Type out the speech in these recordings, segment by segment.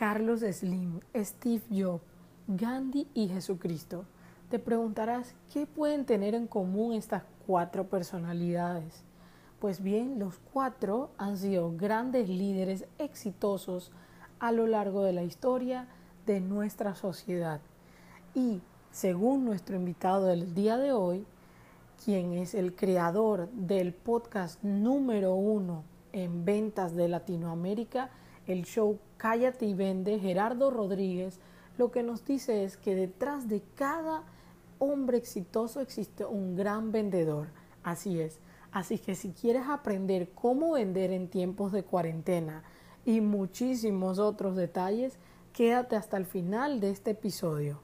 Carlos Slim, Steve Jobs, Gandhi y Jesucristo. Te preguntarás, ¿qué pueden tener en común estas cuatro personalidades? Pues bien, los cuatro han sido grandes líderes exitosos a lo largo de la historia de nuestra sociedad. Y según nuestro invitado del día de hoy, quien es el creador del podcast número uno en ventas de Latinoamérica, el show Cállate y Vende, Gerardo Rodríguez, lo que nos dice es que detrás de cada hombre exitoso existe un gran vendedor. Así es. Así que si quieres aprender cómo vender en tiempos de cuarentena y muchísimos otros detalles, quédate hasta el final de este episodio.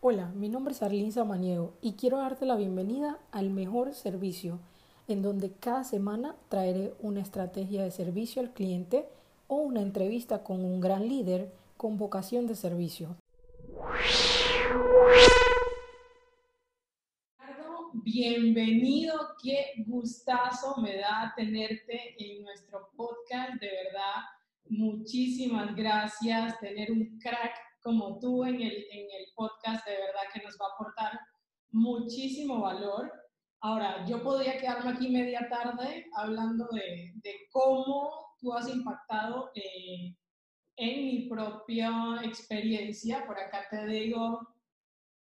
Hola, mi nombre es Arlene Samaniego y quiero darte la bienvenida al mejor servicio, en donde cada semana traeré una estrategia de servicio al cliente o una entrevista con un gran líder con vocación de servicio. Bienvenido, qué gustazo me da tenerte en nuestro podcast, de verdad, muchísimas gracias, tener un crack como tú en el, en el podcast, de verdad que nos va a aportar muchísimo valor. Ahora, yo podría quedarme aquí media tarde hablando de, de cómo tú has impactado eh, en mi propia experiencia. Por acá te digo,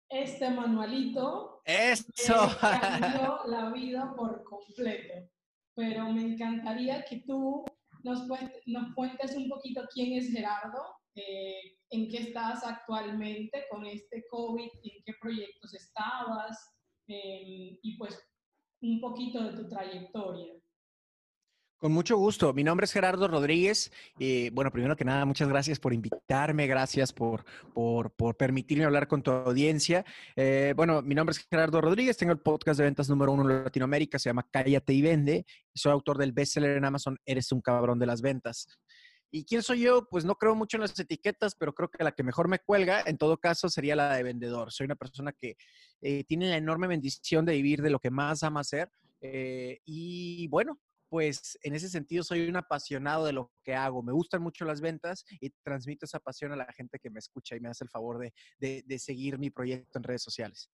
este manualito ¡Eso! cambió la vida por completo. Pero me encantaría que tú nos, nos cuentes un poquito quién es Gerardo, eh, en qué estás actualmente con este COVID, en qué proyectos estabas em, y pues un poquito de tu trayectoria. Con mucho gusto. Mi nombre es Gerardo Rodríguez. y bueno, primero que nada, muchas gracias por invitarme, gracias por, por, por permitirme hablar con tu audiencia. Eh, bueno, mi nombre es Gerardo Rodríguez, tengo el podcast de ventas número uno en Latinoamérica, se llama Cállate y Vende. Soy autor del bestseller en Amazon, Eres un cabrón de las ventas. ¿Y quién soy yo? Pues no creo mucho en las etiquetas, pero creo que la que mejor me cuelga, en todo caso, sería la de vendedor. Soy una persona que eh, tiene la enorme bendición de vivir de lo que más ama hacer. Eh, y bueno, pues en ese sentido soy un apasionado de lo que hago. Me gustan mucho las ventas y transmito esa pasión a la gente que me escucha y me hace el favor de, de seguir mi proyecto en redes sociales.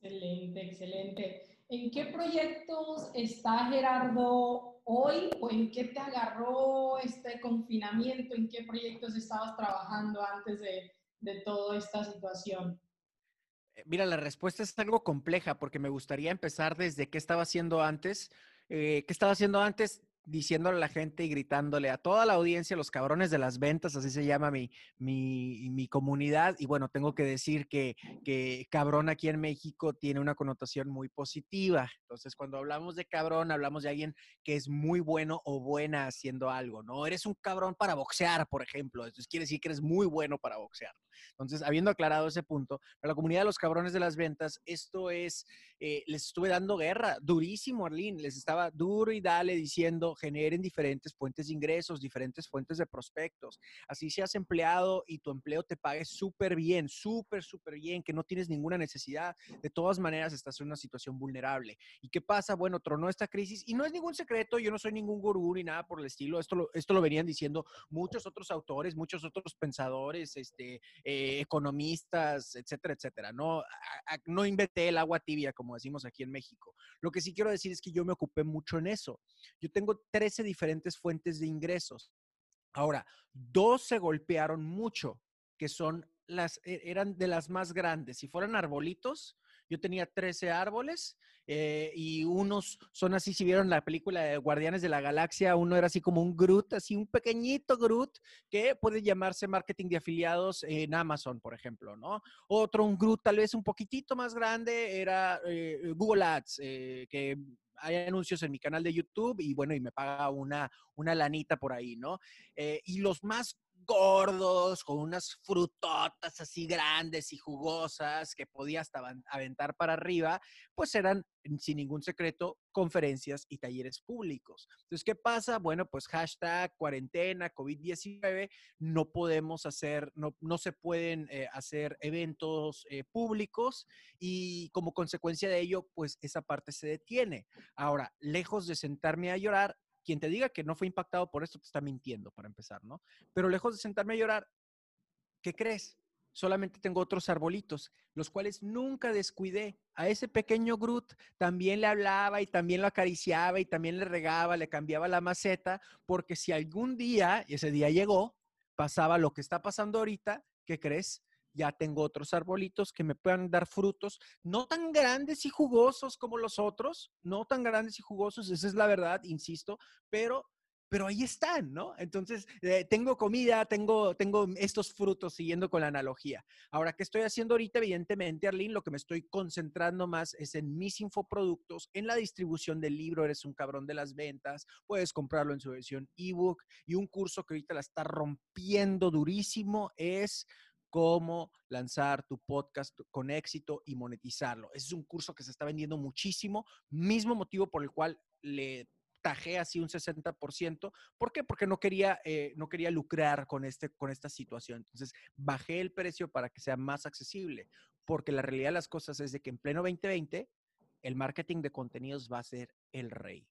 Excelente, excelente. ¿En qué proyectos está Gerardo hoy o en qué te agarró este confinamiento? ¿En qué proyectos estabas trabajando antes de, de toda esta situación? Eh, mira, la respuesta es algo compleja porque me gustaría empezar desde qué estaba haciendo antes. Eh, ¿Qué estaba haciendo antes? Diciéndole a la gente y gritándole a toda la audiencia, los cabrones de las ventas, así se llama mi, mi, comunidad. Y bueno, tengo que decir que, que, cabrón aquí en México tiene una connotación muy positiva. Entonces, cuando hablamos de cabrón, hablamos de alguien que es muy bueno o buena haciendo algo, ¿no? Eres un cabrón para boxear, por ejemplo. Entonces, quiere decir que eres muy bueno para boxear. Entonces, habiendo aclarado ese punto, para la comunidad de los cabrones de las ventas, esto es, eh, les estuve dando guerra, durísimo, Arlene, les estaba duro y dale diciendo, generen diferentes fuentes de ingresos, diferentes fuentes de prospectos. Así seas empleado y tu empleo te pague súper bien, súper, súper bien, que no tienes ninguna necesidad, de todas maneras estás en una situación vulnerable. ¿Y qué pasa? Bueno, tronó esta crisis y no es ningún secreto, yo no soy ningún gurú ni nada por el estilo, esto lo, esto lo venían diciendo muchos otros autores, muchos otros pensadores, este, eh, economistas, etcétera, etcétera. No, no inventé el agua tibia, como decimos aquí en México. Lo que sí quiero decir es que yo me ocupé mucho en eso. Yo tengo 13 diferentes fuentes de ingresos. Ahora, dos se golpearon mucho, que son las, e, eran de las más grandes. Si fueran arbolitos, yo tenía 13 árboles eh, y unos son así, si vieron la película de Guardianes de la Galaxia, uno era así como un Groot, así un pequeñito Groot que puede llamarse marketing de afiliados en Amazon, por ejemplo, ¿no? Otro, un Groot tal vez un poquitito más grande, era eh, Google Ads, eh, que hay anuncios en mi canal de YouTube y bueno, y me paga una, una lanita por ahí, ¿no? y los más gordos, con unas frutotas así grandes y jugosas que podía hasta aventar para arriba, pues eran, sin ningún secreto, conferencias y talleres públicos. Entonces, ¿qué pasa? Bueno, pues hashtag cuarentena, COVID-19, no podemos hacer, no, no se pueden eh, hacer eventos eh, públicos y como consecuencia de ello, pues esa parte se detiene. Ahora, lejos de sentarme a llorar, quien te diga que no fue impactado por esto te está mintiendo, para empezar, ¿no? Pero lejos de sentarme a llorar, ¿qué crees? Solamente tengo otros arbolitos, los cuales nunca descuidé. A ese pequeño Groot también le hablaba y también lo acariciaba y también le regaba, le cambiaba la maceta, porque si algún día, y ese día llegó, pasaba lo que está pasando ahorita, ¿qué crees? Ya tengo otros arbolitos que me puedan dar frutos, no tan grandes y jugosos como los otros, no tan grandes y jugosos, esa es la verdad, insisto, pero pero ahí están, ¿no? Entonces, eh, tengo comida, tengo, tengo estos frutos, siguiendo con la analogía. Ahora, ¿qué estoy haciendo ahorita? Evidentemente, Arlene, lo que me estoy concentrando más es en mis infoproductos, en la distribución del libro, eres un cabrón de las ventas, puedes comprarlo en su versión ebook y un curso que ahorita la está rompiendo durísimo es cómo lanzar tu podcast con éxito y monetizarlo. Ese es un curso que se está vendiendo muchísimo, mismo motivo por el cual le tajé así un 60%. ¿Por qué? Porque no quería, eh, no quería lucrar con, este, con esta situación. Entonces, bajé el precio para que sea más accesible, porque la realidad de las cosas es de que en pleno 2020, el marketing de contenidos va a ser el rey.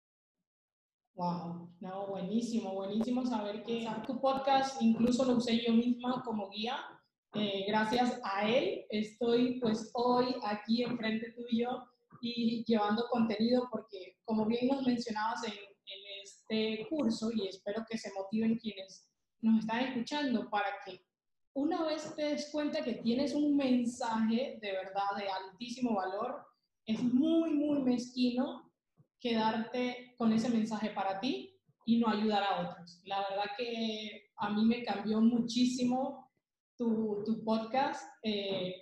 Wow, no, buenísimo, buenísimo saber que tu podcast incluso lo usé yo misma como guía eh, gracias a él estoy pues hoy aquí enfrente tuyo y llevando contenido porque como bien nos mencionabas en, en este curso y espero que se motiven quienes nos están escuchando para que una vez te des cuenta que tienes un mensaje de verdad de altísimo valor, es muy, muy mezquino quedarte con ese mensaje para ti y no ayudar a otros. La verdad que a mí me cambió muchísimo tu, tu podcast. Eh,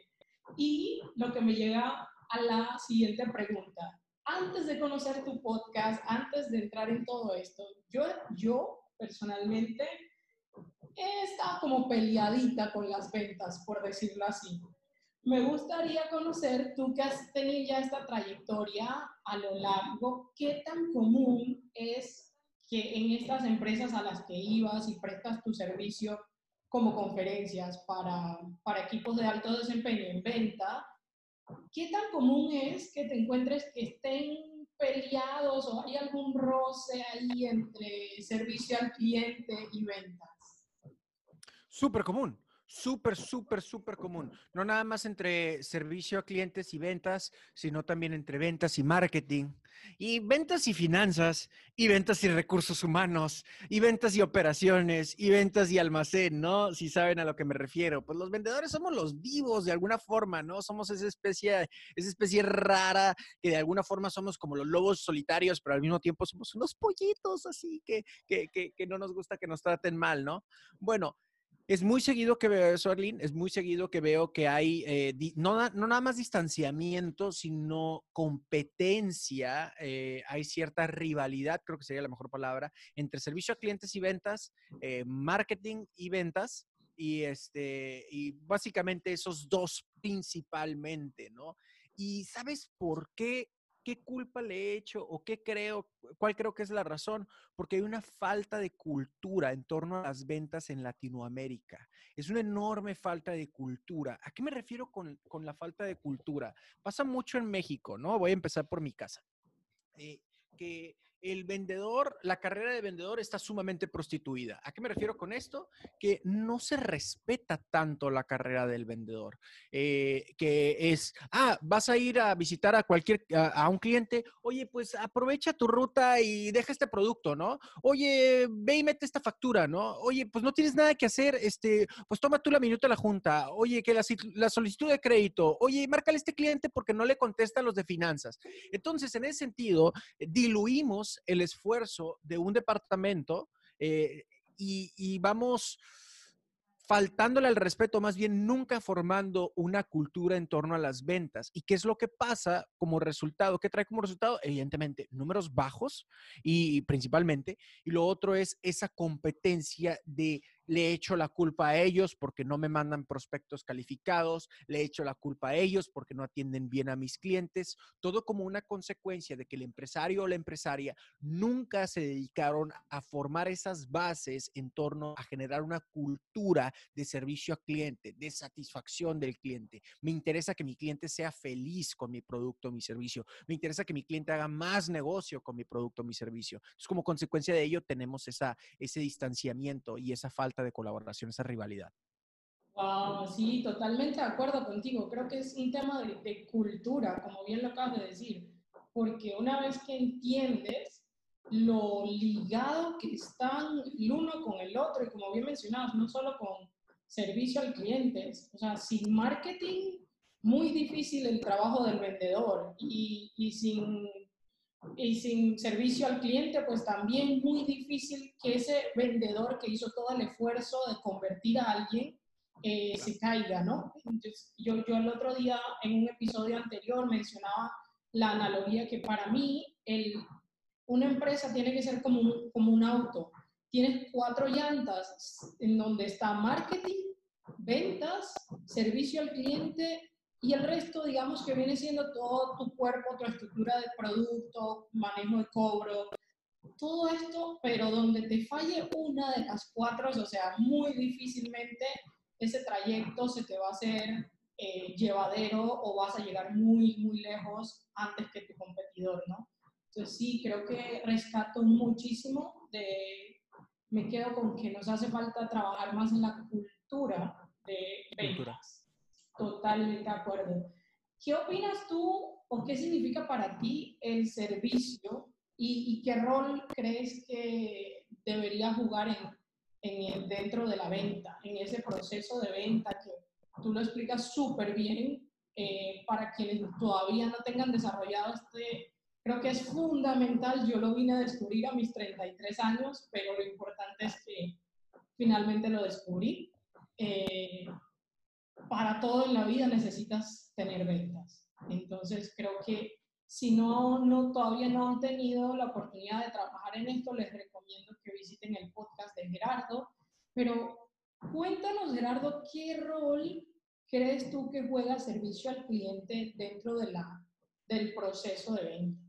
y lo que me llega a la siguiente pregunta. Antes de conocer tu podcast, antes de entrar en todo esto, yo, yo personalmente he estado como peleadita con las ventas, por decirlo así. Me gustaría conocer, tú que has tenido ya esta trayectoria a lo largo, qué tan común es que en estas empresas a las que ibas y prestas tu servicio, como conferencias para, para equipos de alto desempeño en venta, ¿qué tan común es que te encuentres que estén peleados o hay algún roce ahí entre servicio al cliente y ventas? Súper común. Súper, súper, súper común. No nada más entre servicio a clientes y ventas, sino también entre ventas y marketing, y ventas y finanzas, y ventas y recursos humanos, y ventas y operaciones, y ventas y almacén, ¿no? Si saben a lo que me refiero. Pues los vendedores somos los vivos de alguna forma, ¿no? Somos esa especie, esa especie rara que de alguna forma somos como los lobos solitarios, pero al mismo tiempo somos unos pollitos así que, que, que, que no nos gusta que nos traten mal, ¿no? Bueno, es muy seguido que veo eso, Arlene, es muy seguido que veo que hay eh, no, nada más distanciamiento, sino competencia, eh, hay cierta rivalidad, creo que sería la mejor palabra, entre servicio a clientes y ventas, eh, marketing y ventas, y, este, y básicamente esos dos principalmente, ¿no? ¿Y sabes por qué ¿qué culpa le he hecho o qué creo, cuál creo que es la razón? Porque hay una falta de cultura en torno a las ventas en Latinoamérica. Es una enorme falta de cultura. ¿A qué me refiero con, la falta de cultura? Pasa mucho en México, ¿no? Voy a empezar por mi casa. Eh, que el vendedor, la carrera de vendedor está sumamente prostituida. ¿A qué me refiero con esto? Que no se respeta tanto la carrera del vendedor. Eh, que es, ah, vas a ir a visitar a cualquier, a, un cliente, oye, pues aprovecha tu ruta y deja este producto, ¿no? Oye, ve y mete esta factura, ¿no? Oye, pues no tienes nada que hacer, este, pues toma tú la minuta de la junta. Oye, que la, la solicitud de crédito. Oye, márcale a este cliente porque no le contesta los de finanzas. Entonces, en ese sentido, diluimos el esfuerzo de un departamento eh, y, vamos faltándole al respeto, más bien nunca formando una cultura en torno a las ventas. ¿Y qué es lo que pasa como resultado? ¿Qué trae como resultado? Evidentemente, números bajos y principalmente. Y lo otro es esa competencia de le echo la culpa a ellos porque no me mandan prospectos calificados, le echo la culpa a ellos porque no atienden bien a mis clientes, todo como una consecuencia de que el empresario o la empresaria nunca se dedicaron a formar esas bases en torno a generar una cultura de servicio al cliente, de satisfacción del cliente. Me interesa que mi cliente sea feliz con mi producto o mi servicio. Me interesa que mi cliente haga más negocio con mi producto o mi servicio. Entonces, como consecuencia de ello, tenemos esa, ese distanciamiento y esa falta de colaboración, esa rivalidad. Wow, sí, totalmente de acuerdo contigo. Creo que es un tema de, de cultura, como bien lo acabas de decir, porque una vez que entiendes lo ligado que están el uno con el otro, y como bien mencionabas, no solo con servicio al cliente, o sea, sin marketing, muy difícil el trabajo del vendedor, y, y sin y sin servicio al cliente, pues también muy difícil que ese vendedor que hizo todo el esfuerzo de convertir a alguien eh, se caiga, ¿no? Entonces, yo, yo el otro día en un episodio anterior mencionaba la analogía que para mí el, una empresa tiene que ser como un, como un auto. Tienes cuatro llantas en donde está marketing, ventas, servicio al cliente y el resto, digamos que viene siendo todo tu cuerpo, tu estructura de producto, manejo de cobro, todo esto, pero donde te falle una de las cuatro, o sea, muy difícilmente ese trayecto se te va a hacer eh, llevadero o vas a llegar muy, muy lejos antes que tu competidor, ¿no? Entonces sí, creo que rescato muchísimo de, me quedo con que nos hace falta trabajar más en la cultura de ventas. Totalmente de acuerdo. ¿Qué opinas tú o qué significa para ti el servicio y, qué rol crees que debería jugar en, en, dentro de la venta, en ese proceso de venta que tú lo explicas súper bien eh, para quienes todavía no tengan desarrollado este, creo que es fundamental, yo lo vine a descubrir a mis 33 años, pero lo importante es que finalmente lo descubrí. Eh, para todo en la vida necesitas tener ventas. Entonces, creo que si no, no, todavía no han tenido la oportunidad de trabajar en esto, les recomiendo que visiten el podcast de Gerardo. Pero cuéntanos, Gerardo, ¿qué rol crees tú que juega servicio al cliente dentro de la, del proceso de venta?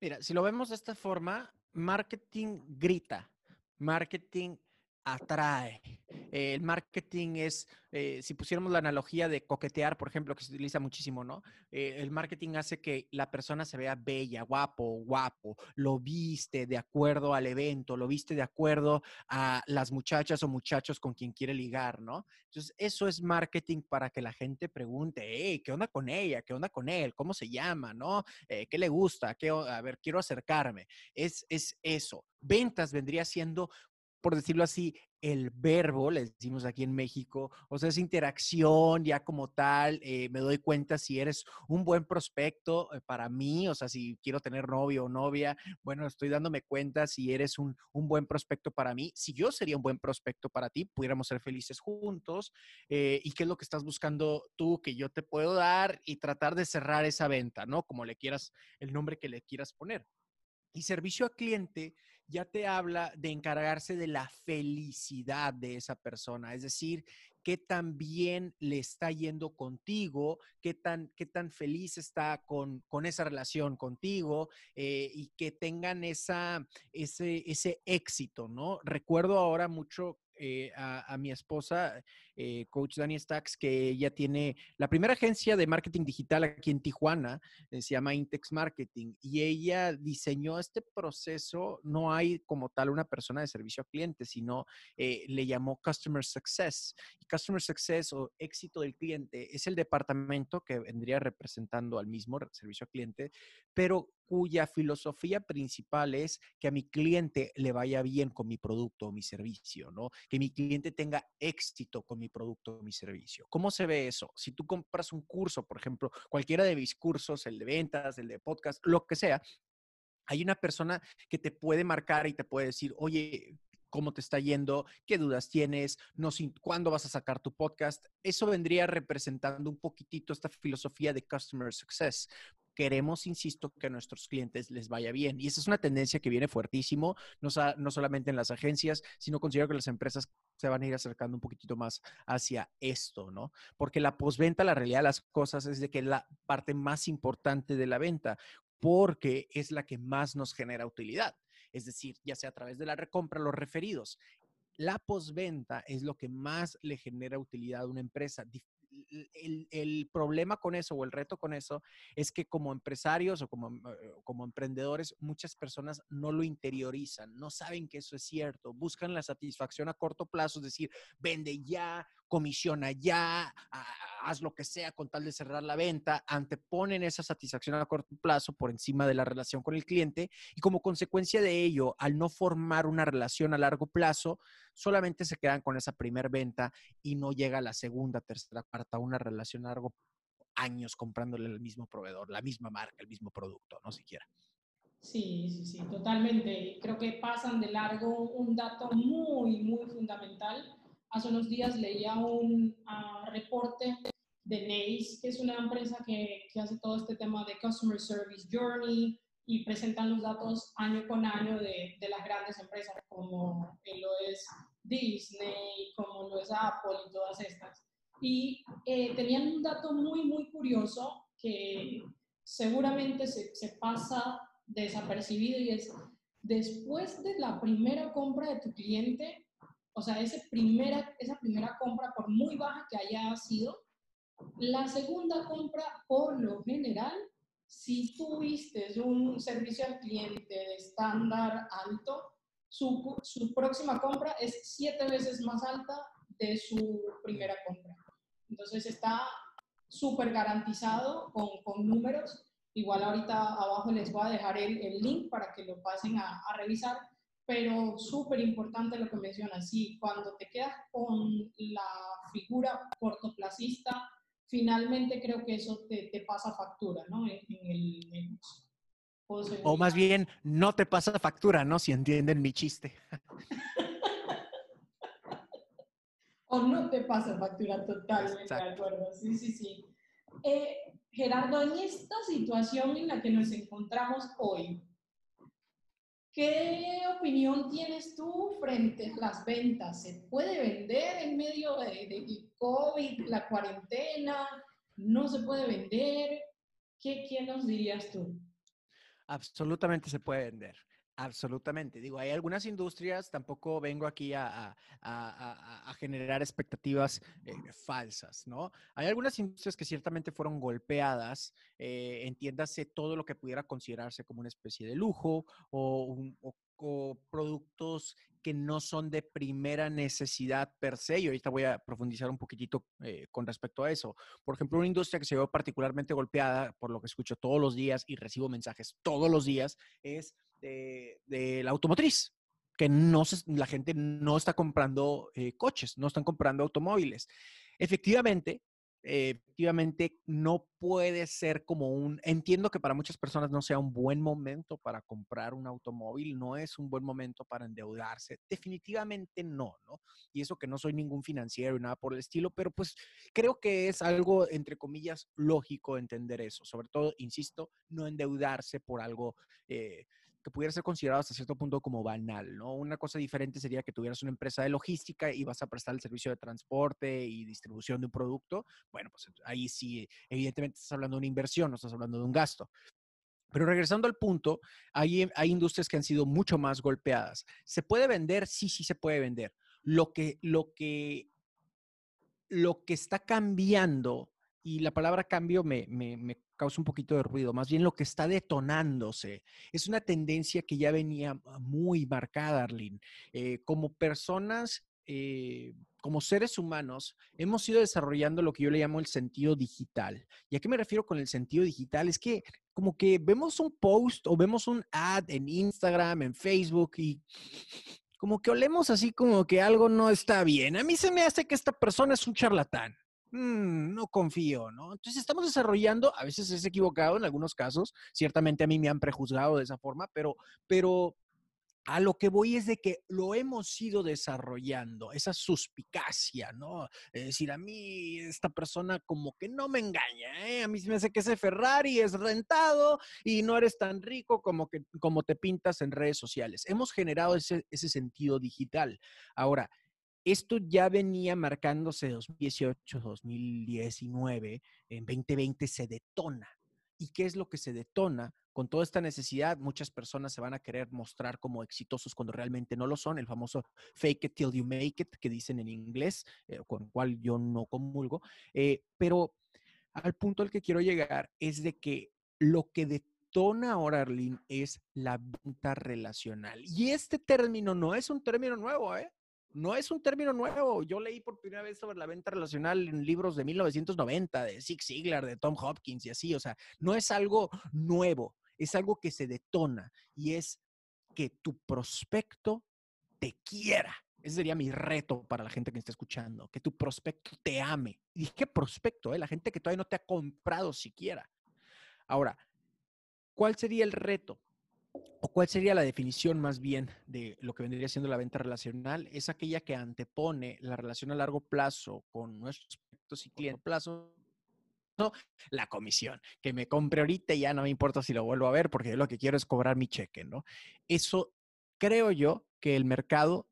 Mira, si lo vemos de esta forma, marketing grita, marketing atrae. el marketing es, eh, si pusiéramos la analogía de coquetear, por ejemplo, que se utiliza muchísimo, ¿no? Eh, el marketing hace que la persona se vea bella, guapo, guapo, lo viste de acuerdo al evento, lo viste de acuerdo a las muchachas o muchachos con quien quiere ligar, ¿no? Entonces, eso es marketing para que la gente pregunte, hey, ¿qué onda con ella? ¿Qué onda con él? ¿Cómo se llama? ¿No? Eh, ¿Qué le gusta? ¿Qué, a ver, quiero acercarme. Es, es eso. Ventas vendría siendo por decirlo así, el verbo, le decimos aquí en México, o sea, esa interacción ya como tal, eh, me doy cuenta si eres un buen prospecto eh, para mí, o sea, si quiero tener novio o novia, bueno, estoy dándome cuenta si eres un, un, buen prospecto para mí, si yo sería un buen prospecto para ti, pudiéramos ser felices juntos, eh, y qué es lo que estás buscando tú que yo te puedo dar y tratar de cerrar esa venta, ¿no? Como le quieras, el nombre que le quieras poner. Y servicio a cliente ya te habla de encargarse de la felicidad de esa persona, es decir, qué tan bien le está yendo contigo, qué tan, qué tan feliz está con, con esa relación contigo eh, y que tengan esa, ese, ese éxito, ¿no? Recuerdo ahora mucho eh, a, mi esposa, eh, Coach Dani Stacks, que ella tiene la primera agencia de marketing digital aquí en Tijuana, eh, se llama Intex Marketing, y ella diseñó este proceso, no hay como tal una persona de servicio a cliente, sino le llamó Customer Success. Customer Success o éxito del cliente es el departamento que vendría representando al mismo servicio al cliente, pero cuya filosofía principal es que a mi cliente le vaya bien con mi producto o mi servicio, ¿no? Que mi cliente tenga éxito con mi producto o mi servicio. ¿Cómo se ve eso? Si tú compras un curso, por ejemplo, cualquiera de mis cursos, el de ventas, el de podcast, lo que sea, hay una persona que te puede marcar y te puede decir, oye, cómo te está yendo, qué dudas tienes, no, cuándo vas a sacar tu podcast. Eso vendría representando un poquitito esta filosofía de Customer Success queremos, insisto, que a nuestros clientes les vaya bien. Y esa es una tendencia que viene fuertísimo, no, no solamente en las agencias, sino considero que las empresas se van a ir acercando un poquitito más hacia esto, ¿no? Porque la postventa, la realidad de las cosas es de que es la parte más importante de la venta, porque es la que más nos genera utilidad. Es decir, ya sea a través de la recompra, los referidos. La postventa es lo que más le genera utilidad a una empresa, el, problema con eso o el reto con eso es que como empresarios o como, eh, como emprendedores, muchas personas no lo interiorizan, no saben que eso es cierto, buscan la satisfacción a corto plazo, es decir, vende ya, comisiona ya, haz lo que sea con tal de cerrar la venta, anteponen esa satisfacción a corto plazo por encima de la relación con el cliente y como consecuencia de ello, al no formar una relación a largo plazo, solamente se quedan con esa primer venta y no llega la segunda, tercera, cuarta, una relación largo años comprándole al mismo proveedor, la misma marca, el mismo producto, no siquiera. Sí, sí, sí, totalmente. Creo que pasan de largo un dato muy, muy fundamental. Hace unos días leía un uh, reporte de NACE, que es una empresa que, hace todo este tema de Customer Service Journey y presentan los datos año con año de, de las grandes empresas como lo es Disney, como lo es Apple y todas estas. Y eh, tenían un dato muy, muy curioso que seguramente se, se pasa desapercibido y es después de la primera compra de tu cliente, o sea, ese primera, esa primera compra, por muy baja que haya sido, la segunda compra, por lo general, si tuviste un servicio al cliente estándar alto, su, su, próxima compra es siete veces más alta de su primera compra. Entonces está súper garantizado con, con, números. Igual ahorita abajo les voy a dejar el, el link para que lo pasen a, a revisar, pero súper importante lo que mencionas. Sí, cuando te quedas con la figura cortoplacista, finalmente creo que eso te, te pasa factura, ¿no? En, el. O más bien, no te pasa factura, ¿no? Si entienden mi chiste. o no te pasa factura totalmente de acuerdo. Sí, sí, sí. Eh, Gerardo, en esta situación en la que nos encontramos hoy, ¿qué opinión tienes tú frente a las ventas? ¿Se puede vender en medio de, de COVID, la cuarentena? ¿No se puede vender? ¿Qué, ¿Qué nos dirías tú? Absolutamente se puede vender. Absolutamente. Digo, hay algunas industrias, tampoco vengo aquí a, generar expectativas eh, falsas, ¿no? Hay algunas industrias que ciertamente fueron golpeadas, eh, entiéndase todo lo que pudiera considerarse como una especie de lujo o, o productos que no son de primera necesidad per se. Y ahorita voy a profundizar un poquitito eh, con respecto a eso. Por ejemplo, una industria que se ve particularmente golpeada, por lo que escucho todos los días y recibo mensajes todos los días, es de, la automotriz que no la gente no está comprando eh, coches, no están comprando automóviles. Efectivamente, efectivamente no puede ser como un, entiendo que para muchas personas no sea un buen momento para comprar un automóvil, no es un buen momento para endeudarse, definitivamente no, ¿no? Y eso que no soy ningún financiero y nada por el estilo, pero pues creo que es algo, entre comillas, lógico entender eso, sobre todo, insisto, no endeudarse por algo. Eh, que pudiera ser considerado hasta cierto punto como banal, ¿no? Una cosa diferente sería que tuvieras una empresa de logística y vas a prestar el servicio de transporte y distribución de un producto. Bueno, pues ahí sí, evidentemente estás hablando de una inversión, no estás hablando de un gasto. Pero regresando al punto, hay, hay industrias que han sido mucho más golpeadas. ¿Se puede vender? Sí, sí se puede vender. Lo que, lo que, lo que está cambiando y la palabra cambio me, me, causa un poquito de ruido, más bien lo que está detonándose. Es una tendencia que ya venía muy marcada, Arlene. Eh, como personas, eh, como seres humanos, hemos ido desarrollando lo que yo le llamo el sentido digital. ¿Y a qué me refiero con el sentido digital? Es que como que vemos un post o vemos un ad en Instagram, en Facebook y como que olemos así como que algo no está bien. A mí se me hace que esta persona es un charlatán. Mm, no confío, ¿no? Entonces estamos desarrollando, a veces es equivocado en algunos casos, ciertamente a mí me han prejuzgado de esa forma, pero, pero A lo que voy es de que lo hemos ido desarrollando, esa suspicacia, ¿no? Es decir, a mí esta persona como que no me engaña, ¿eh? A mí se me hace que ese Ferrari es rentado y no eres tan rico como, que, como te pintas en redes sociales. Hemos generado ese, ese sentido digital. Ahora, esto ya venía marcándose 2018, 2019, en 2020 se detona. ¿Y qué es lo que se detona? Con toda esta necesidad, muchas personas se van a querer mostrar como exitosos cuando realmente no lo son, el famoso fake it till you make it que dicen en inglés, eh, con el cual yo no comulgo. Eh, pero al punto al que quiero llegar es de que lo que detona ahora, Arlene, es la venta relacional. Y este término no es un término nuevo, ¿eh? No es un término nuevo. Yo leí por primera vez sobre la venta relacional en libros de 1990, de Zig Ziglar, de Tom Hopkins y así. O sea, no es algo nuevo, es algo que se detona y es que tu prospecto te quiera. Ese sería mi reto para la gente que me está escuchando, que tu prospecto te ame. Y dije, ¿qué prospecto? Eh? La gente que todavía no te ha comprado siquiera. Ahora, ¿cuál sería el reto? O cuál sería la definición más bien de lo que vendría siendo la venta relacional, es aquella que antepone la relación a largo plazo con nuestros y clientes plazo, la comisión, que me compre ahorita y ya no me importa si lo vuelvo a ver porque yo lo que quiero es cobrar mi cheque, ¿no? Eso creo yo que el mercado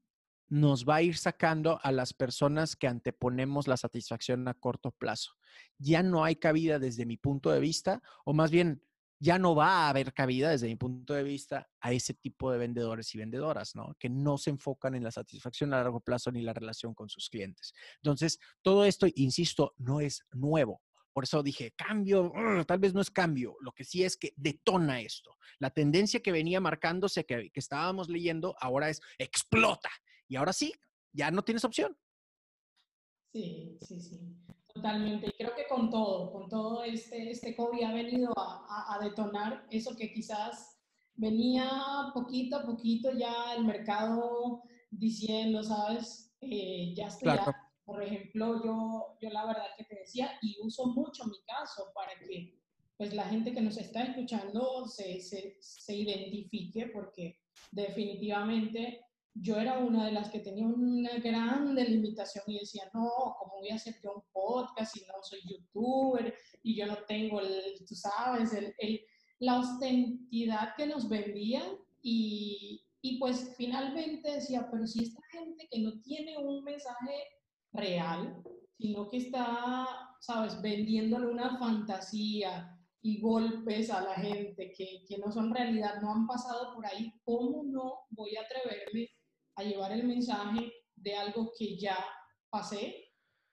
nos va a ir sacando a las personas que anteponemos la satisfacción a corto plazo. Ya no hay cabida desde mi punto de vista, o más bien ya no va a haber cabida desde mi punto de vista a ese tipo de vendedores y vendedoras, ¿no? Que no se enfocan en la satisfacción a largo plazo ni la relación con sus clientes. Entonces, todo esto, insisto, no es nuevo. Por eso dije, cambio, tal vez no es cambio, lo que sí es que detona esto. La tendencia que venía marcándose, que, que estábamos leyendo, ahora es explota. Y ahora sí, ya no tienes opción. Sí, sí, sí. Totalmente. Y creo que con todo, con todo este, este COVID ha venido a, a, detonar eso que quizás venía poquito a poquito ya el mercado diciendo, ¿sabes? Eh, ya estoy, por ejemplo, yo, yo la verdad que te decía, y uso mucho mi caso para que pues la gente que nos está escuchando se, se, se identifique, porque definitivamente yo era una de las que tenía una gran delimitación y decía, no, ¿cómo voy a hacer yo un podcast si no soy youtuber y yo no tengo, el, tú sabes, el, el, la ostentidad que nos vendían? Y, y pues finalmente decía, pero si esta gente que no tiene un mensaje real, sino que está, sabes, vendiéndole una fantasía y golpes a la gente que, que no son realidad, no han pasado por ahí, ¿cómo no voy a atreverme a llevar el mensaje de algo que ya pasé,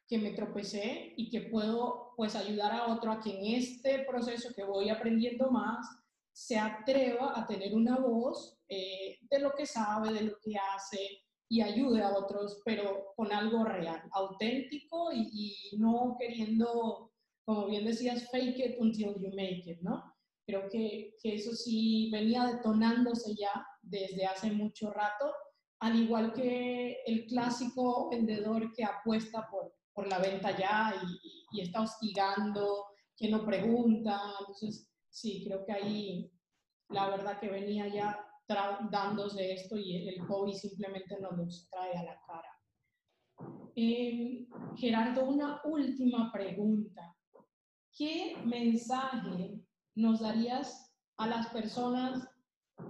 que me tropecé y que puedo pues ayudar a otro a que en este proceso que voy aprendiendo más se atreva a tener una voz eh, de lo que sabe, de lo que hace y ayude a otros, pero con algo real, auténtico y, y no queriendo, como bien decías, fake it until you make it, ¿no? Creo que, que eso sí venía detonándose ya desde hace mucho rato al igual que el clásico vendedor que apuesta por, por la venta ya y, y, está hostigando, que no pregunta. Entonces, sí, creo que ahí la verdad que venía ya dándose esto y el COVID simplemente nos los trae a la cara. Eh, Gerardo, una última pregunta. ¿Qué mensaje nos darías a las personas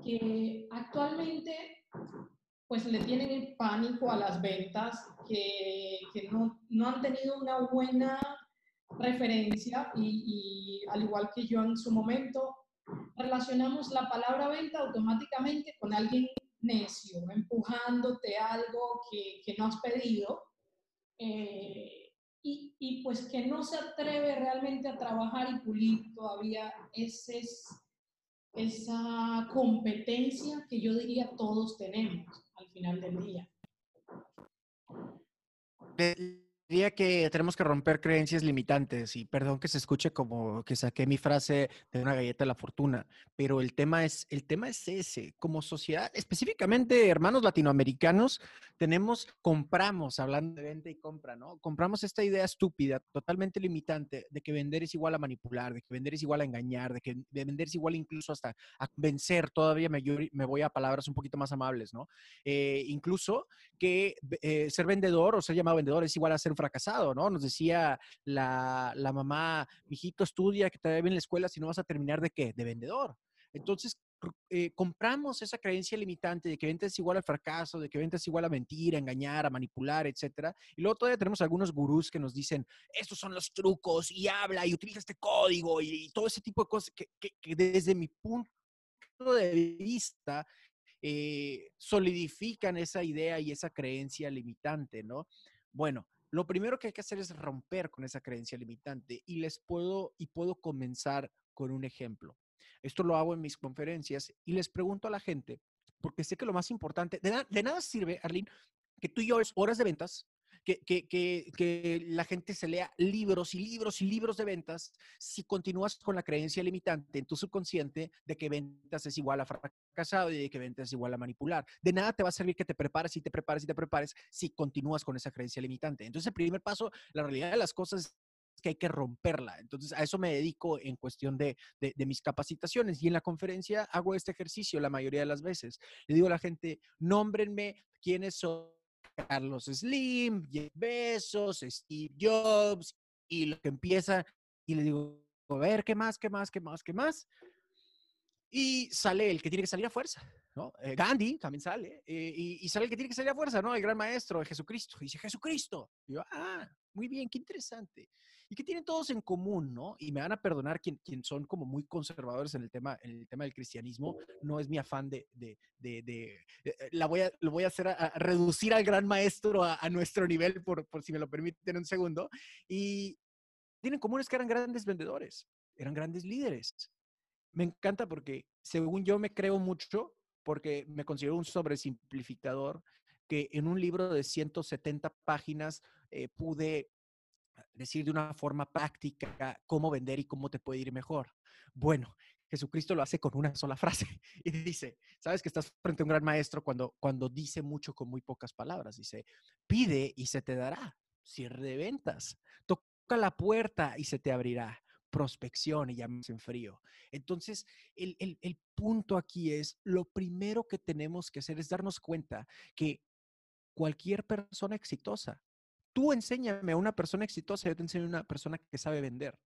que actualmente pues le tienen pánico a las ventas, que, que no, no, han tenido una buena referencia y, y, al igual que yo en su momento, relacionamos la palabra venta automáticamente con alguien necio, empujándote algo que, que no has pedido eh, y, y, pues que no se atreve realmente a trabajar y pulir todavía ese esa competencia que yo diría todos tenemos final del día. Diría que tenemos que romper creencias limitantes y perdón que se escuche como que saqué mi frase de una galleta de la fortuna, pero el tema es el tema es ese, como sociedad, específicamente hermanos latinoamericanos, tenemos compramos hablando de venta y compra, ¿no? Compramos esta idea estúpida, totalmente limitante de que vender es igual a manipular, de que vender es igual a engañar, de que vender es igual incluso hasta a vencer, todavía me, me voy a palabras un poquito más amables, ¿no? Eh, incluso que eh, ser vendedor o ser llamado vendedor es igual a ser fracasado, ¿no? Nos decía la, la mamá, mijito, estudia, que te va bien en la escuela, si no vas a terminar de qué? De vendedor. Entonces, eh, compramos esa creencia limitante de que venta es igual al fracaso, de que venta es igual a mentir, a engañar, a manipular, etcétera. Y luego todavía tenemos algunos gurús que nos dicen, estos son los trucos y habla y utiliza este código y, todo ese tipo de cosas que, que, desde mi punto de vista eh, solidifican esa idea y esa creencia limitante, ¿no? Bueno, lo primero que hay que hacer es romper con esa creencia limitante y les puedo y puedo comenzar con un ejemplo. Esto lo hago en mis conferencias y les pregunto a la gente, porque sé que lo más importante, de, nada sirve, Arlene, que tú y yo es horas de ventas, que, que, que, la gente se lea libros y libros y libros de ventas si continúas con la creencia limitante en tu subconsciente de que ventas es igual a fracasado y de que ventas es igual a manipular. De nada te va a servir que te prepares y te prepares y te prepares si continúas con esa creencia limitante. Entonces, el primer paso, la realidad de las cosas que hay que romperla. Entonces, a eso me dedico en cuestión de, de, mis capacitaciones. Y en la conferencia hago este ejercicio la mayoría de las veces. Le digo a la gente, nómbrenme quiénes son Carlos Slim, Jeff Bezos, Steve Jobs, y lo que empieza, y le digo, a ver, ¿qué más, qué más, qué más, qué más? Y sale el que tiene que salir a fuerza, ¿no? Eh, Gandhi también sale, eh, y, y, sale el que tiene que salir a fuerza, ¿no? El gran maestro, Jesucristo. Y dice, Jesucristo. Y yo, ah, muy bien, qué interesante y que tienen todos en común, ¿no? Y me van a perdonar quien, quien son como muy conservadores en el tema, en el tema del cristianismo. No es mi afán de, de, de, de eh, la voy a, lo voy a hacer a, reducir al gran maestro a, a nuestro nivel, por, por, si me lo permiten un segundo. Y tienen en común es que eran grandes vendedores, eran grandes líderes. Me encanta porque, según yo, me creo mucho porque me considero un sobresimplificador que en un libro de 170 páginas eh, pude decir de una forma práctica cómo vender y cómo te puede ir mejor. Bueno, Jesucristo lo hace con una sola frase y dice, sabes que estás frente a un gran maestro cuando, cuando dice mucho con muy pocas palabras. Dice, pide y se te dará. Cierre de ventas. Toca la puerta y se te abrirá. Prospección y llamas en frío. Entonces, el, el, el punto aquí es, lo primero que tenemos que hacer es darnos cuenta que cualquier persona exitosa tú enséñame a una persona exitosa, yo te enseño a una persona que sabe vender.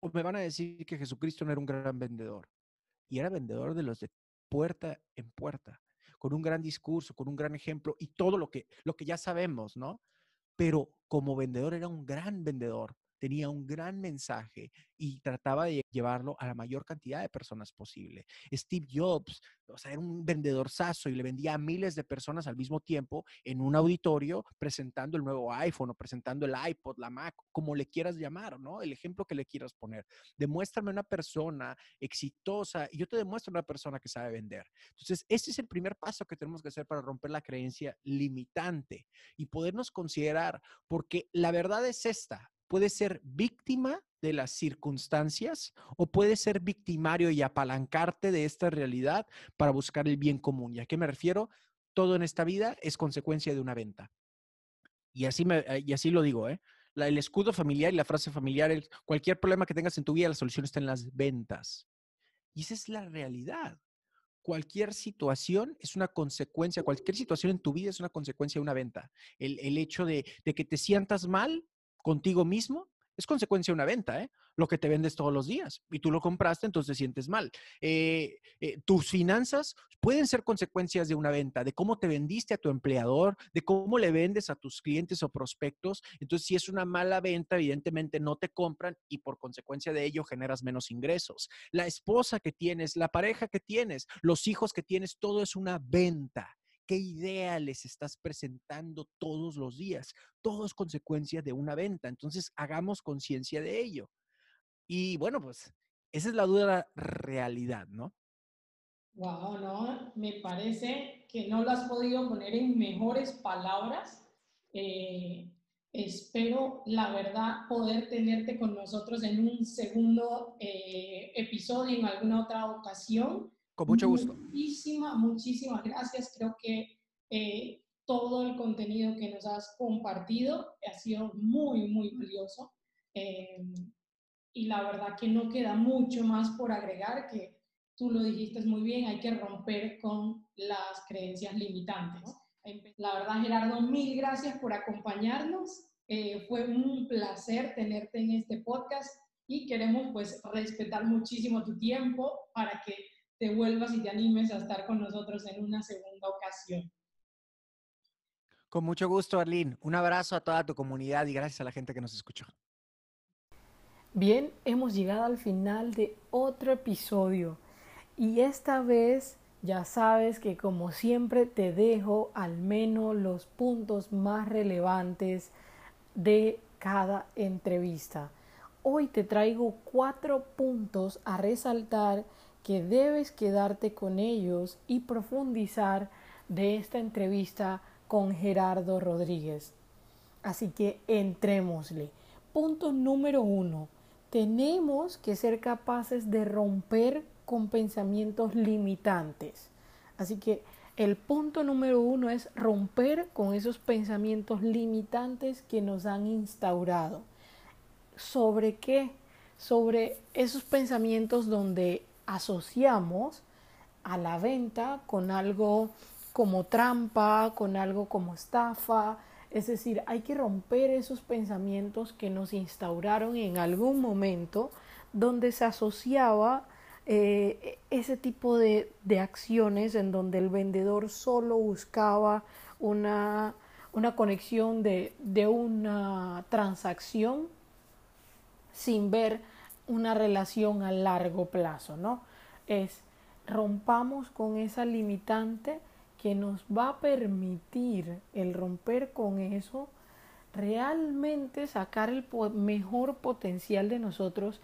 O me van a decir que Jesucristo no era un gran vendedor. Y era vendedor de los de puerta en puerta, con un gran discurso, con un gran ejemplo y todo lo que, lo que ya sabemos, ¿no? Pero como vendedor era un gran vendedor tenía un gran mensaje y trataba de llevarlo a la mayor cantidad de personas posible. Steve Jobs, o sea, era un vendedor saso y le vendía a miles de personas al mismo tiempo en un auditorio presentando el nuevo iPhone o presentando el iPod, la Mac, como le quieras llamar, ¿no? El ejemplo que le quieras poner. Demuéstrame una persona exitosa y yo te demuestro una persona que sabe vender. Entonces, ese es el primer paso que tenemos que hacer para romper la creencia limitante y podernos considerar, porque la verdad es esta, puede ser víctima de las circunstancias o puede ser victimario y apalancarte de esta realidad para buscar el bien común. ¿Y a qué me refiero? Todo en esta vida es consecuencia de una venta. Y así, me, eh, y así lo digo, ¿eh? el escudo familiar y la frase familiar, cualquier problema que tengas en tu vida, la solución está en las ventas. Y esa es la realidad. Cualquier situación es una consecuencia, cualquier situación en tu vida es una consecuencia de una venta. El, el hecho de, de que te sientas mal contigo mismo, es consecuencia de una venta, ¿eh? Lo que te vendes todos los días y tú lo compraste, entonces te sientes mal. Eh, eh, tus finanzas pueden ser consecuencias de una venta, de cómo te vendiste a tu empleador, de cómo le vendes a tus clientes o prospectos. Entonces, si es una mala venta, evidentemente no te compran y por consecuencia de ello generas menos ingresos. La esposa que tienes, la pareja que tienes, los hijos que tienes, todo es una venta qué idea les estás presentando todos los días. Todo es consecuencia de una venta. Entonces, hagamos conciencia de ello. Y bueno, pues esa es la dura realidad, ¿no? Wow, no, me parece que no lo has podido poner en mejores palabras. Eh, Espero, la verdad, poder tenerte con nosotros en un segundo eh, episodio, en alguna otra ocasión. Con mucho gusto. Muchísimas, muchísimas gracias. Creo que eh, todo el contenido que nos has compartido ha sido muy, muy valioso. Eh, y la verdad que no queda mucho más por agregar, que tú lo dijiste muy bien, hay que romper con las creencias limitantes. La verdad, Gerardo, mil gracias por acompañarnos. Eh, fue un placer tenerte en este podcast y queremos pues respetar muchísimo tu tiempo para que te vuelvas y te animes a estar con nosotros en una segunda ocasión. Con mucho gusto, Arlene. Un abrazo a toda tu comunidad y gracias a la gente que nos escuchó. Bien, hemos llegado al final de otro episodio y esta vez ya sabes que como siempre te dejo al menos los puntos más relevantes de cada entrevista. Hoy te traigo cuatro puntos a resaltar que debes quedarte con ellos y profundizar de esta entrevista con Gerardo Rodríguez. Así que entrémosle. Punto número uno. Tenemos que ser capaces de romper con pensamientos limitantes. Así que el punto número uno es romper con esos pensamientos limitantes que nos han instaurado. ¿Sobre qué? Sobre esos pensamientos donde asociamos a la venta con algo como trampa, con algo como estafa. Es decir, hay que romper esos pensamientos que nos instauraron en algún momento donde se asociaba eh, ese tipo de, de, acciones en donde el vendedor solo buscaba una, una conexión de, de una transacción sin ver una relación a largo plazo, ¿no? Es rompamos con esa limitante que nos va a permitir el romper con eso, realmente sacar el mejor potencial de nosotros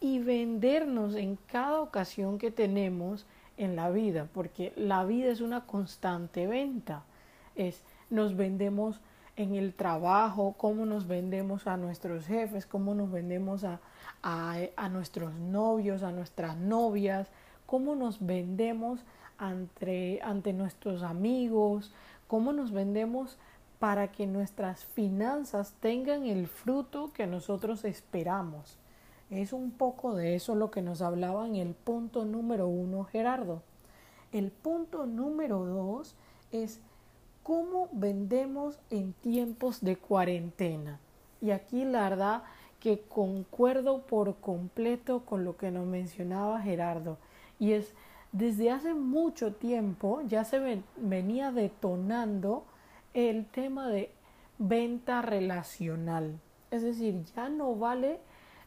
y vendernos en cada ocasión que tenemos en la vida, porque la vida es una constante venta. Es nos vendemos en el trabajo, cómo nos vendemos a nuestros jefes, cómo nos vendemos a, a, nuestros novios, a nuestras novias, cómo nos vendemos ante, ante nuestros amigos, cómo nos vendemos para que nuestras finanzas tengan el fruto que nosotros esperamos. Es un poco de eso lo que nos hablaba en el punto número uno Gerardo. El punto número dos es cómo vendemos en tiempos de cuarentena. Y aquí la verdad que concuerdo por completo con lo que nos mencionaba Gerardo. Y es desde hace mucho tiempo ya se venía detonando el tema de venta relacional. Es decir, ya no vale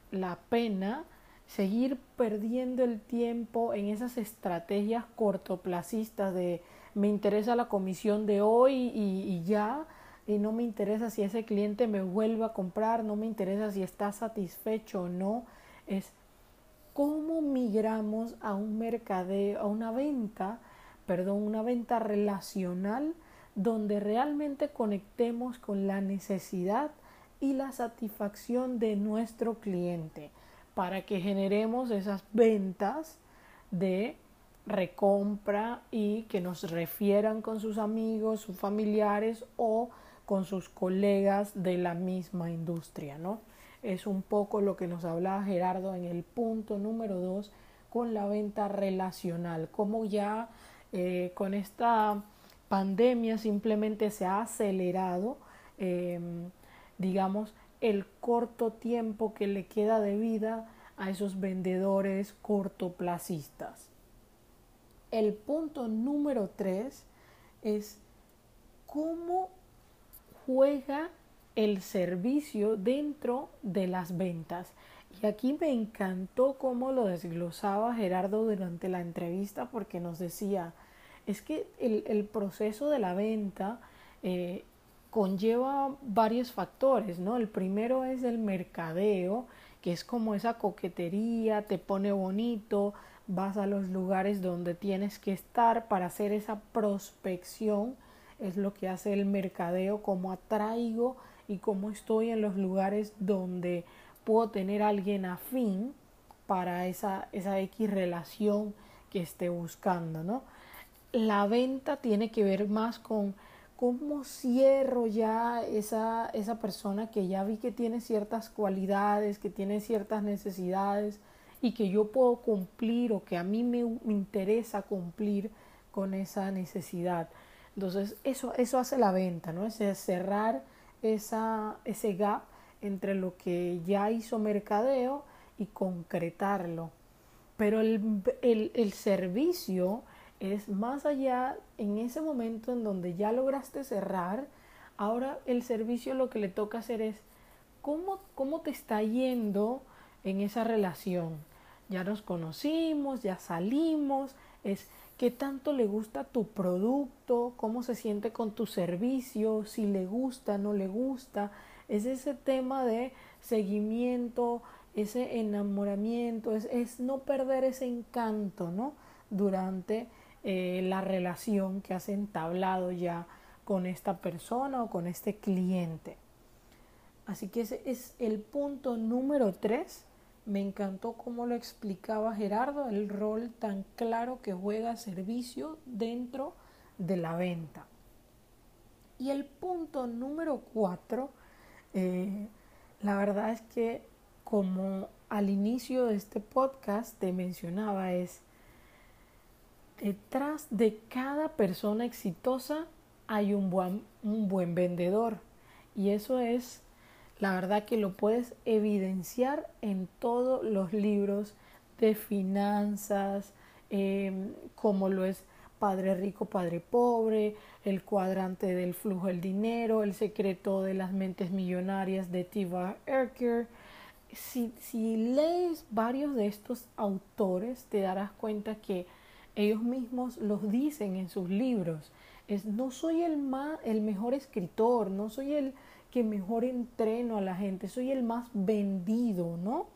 la pena seguir perdiendo el tiempo en esas estrategias cortoplacistas de me interesa la comisión de hoy y, ya, y no me interesa si ese cliente me vuelve a comprar, no me interesa si está satisfecho o no. Es cómo migramos a un mercadeo, a una venta, perdón, una venta relacional donde realmente conectemos con la necesidad y la satisfacción de nuestro cliente para que generemos esas ventas de recompra y que nos refieran con sus amigos, sus familiares o con sus colegas de la misma industria, ¿no? es un poco lo que nos hablaba Gerardo en el punto número dos con la venta relacional, como ya eh, con esta pandemia simplemente se ha acelerado, em, digamos, el corto tiempo que le queda de vida a esos vendedores cortoplacistas. El punto número tres es cómo juega el servicio dentro de las ventas. Y aquí me encantó cómo lo desglosaba Gerardo durante la entrevista porque nos decía, es que el, proceso de la venta eh, conlleva varios factores, ¿no? El primero es el mercadeo, que es como esa coquetería, te pone bonito, vas a los lugares donde tienes que estar para hacer esa prospección, es lo que hace el mercadeo, como atraigo y cómo estoy en los lugares donde puedo tener a alguien afín para esa, esa X relación que esté buscando, ¿no? La venta tiene que ver más con cómo cierro ya esa, esa persona que ya vi que tiene ciertas cualidades, que tiene ciertas necesidades y que yo puedo cumplir o que a mí me, interesa cumplir con esa necesidad. Entonces, eso, eso hace la venta, ¿no? Es cerrar esa, ese gap entre lo que ya hizo mercadeo y concretarlo. Pero el, el, el servicio es más allá en ese momento en donde ya lograste cerrar, ahora el servicio lo que le toca hacer es cómo, cómo te está yendo en esa relación. Ya nos conocimos, ya salimos, es qué tanto le gusta tu producto, cómo se siente con tu servicio, si le gusta, no le gusta. Es ese tema de seguimiento, ese enamoramiento, es, es no perder ese encanto, ¿no? Durante eh, la relación que has entablado ya con esta persona o con este cliente. Así que ese es el punto número tres. Me encantó cómo lo explicaba Gerardo, el rol tan claro que juega servicio dentro de la venta. Y el punto número cuatro, eh, la verdad es que como al inicio de este podcast te mencionaba, es detrás de cada persona exitosa hay un buen, un buen vendedor. Y eso es, la verdad que lo puedes evidenciar en todos los libros de finanzas, em, como lo es Padre Rico, Padre Pobre, El cuadrante del flujo del dinero, El secreto de las mentes millonarias de Tiva Erker. Si, si lees varios de estos autores, te darás cuenta que ellos mismos los dicen en sus libros. Es, no soy el, más, el mejor escritor, no soy el que mejor entreno a la gente, soy el más vendido, ¿no?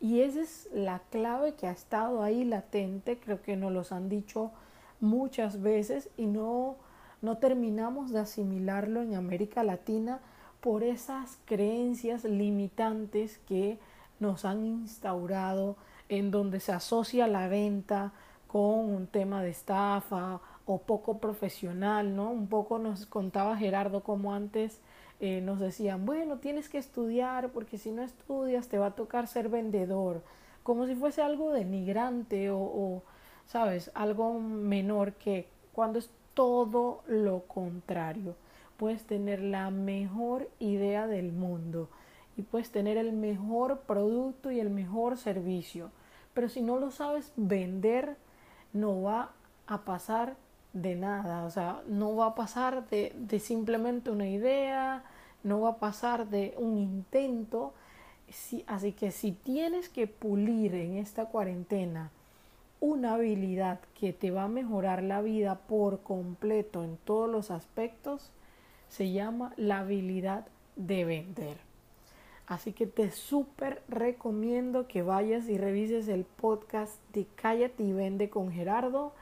Y esa es la clave que ha estado ahí latente, creo que nos los han dicho muchas veces y no, no terminamos de asimilarlo en América Latina por esas creencias limitantes que nos han instaurado en donde se asocia la venta con un tema de estafa o poco profesional, ¿no? Un poco nos contaba Gerardo como antes eh, nos decían, bueno, tienes que estudiar porque si no estudias te va a tocar ser vendedor, como si fuese algo denigrante o, o sabes, algo menor que cuando es todo lo contrario. Puedes tener la mejor idea del mundo y puedes tener el mejor producto y el mejor servicio, pero si no lo sabes vender, no va a pasar de nada, o sea, no va a pasar de, simplemente una idea, no va a pasar de un intento. así que si tienes que pulir en esta cuarentena una habilidad que te va a mejorar la vida por completo en todos los aspectos, se llama la habilidad de vender. Así que te súper recomiendo que vayas y revises el podcast de Cállate y Vende con Gerardo.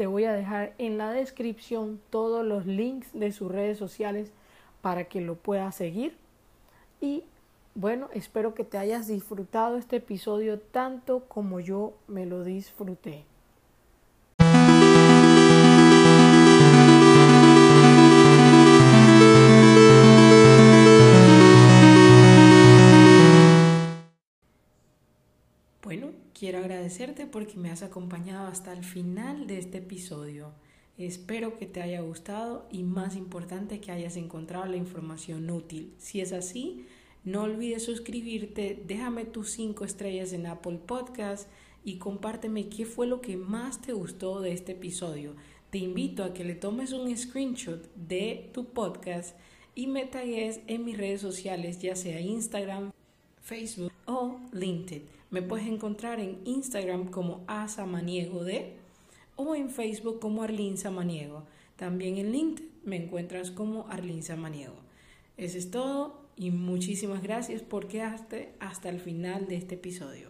Te voy a dejar en la descripción todos los links de sus redes sociales para que lo puedas seguir. Y bueno, espero que te hayas disfrutado este episodio tanto como yo me lo disfruté. Quiero agradecerte porque me has acompañado hasta el final de este episodio. Espero que te haya gustado y más importante que hayas encontrado la información útil. Si es así, no olvides suscribirte, déjame tus 5 estrellas en Apple Podcast y compárteme qué fue lo que más te gustó de este episodio. Te invito a que le tomes un screenshot de tu podcast y me tagues en mis redes sociales, ya sea Instagram, Facebook o LinkedIn. Me puedes encontrar en Instagram como asamaniego de o en Facebook como Arlín Samaniego. También en LinkedIn me encuentras como Arlín Samaniego. Eso es todo y muchísimas gracias por quedarte hasta el final de este episodio.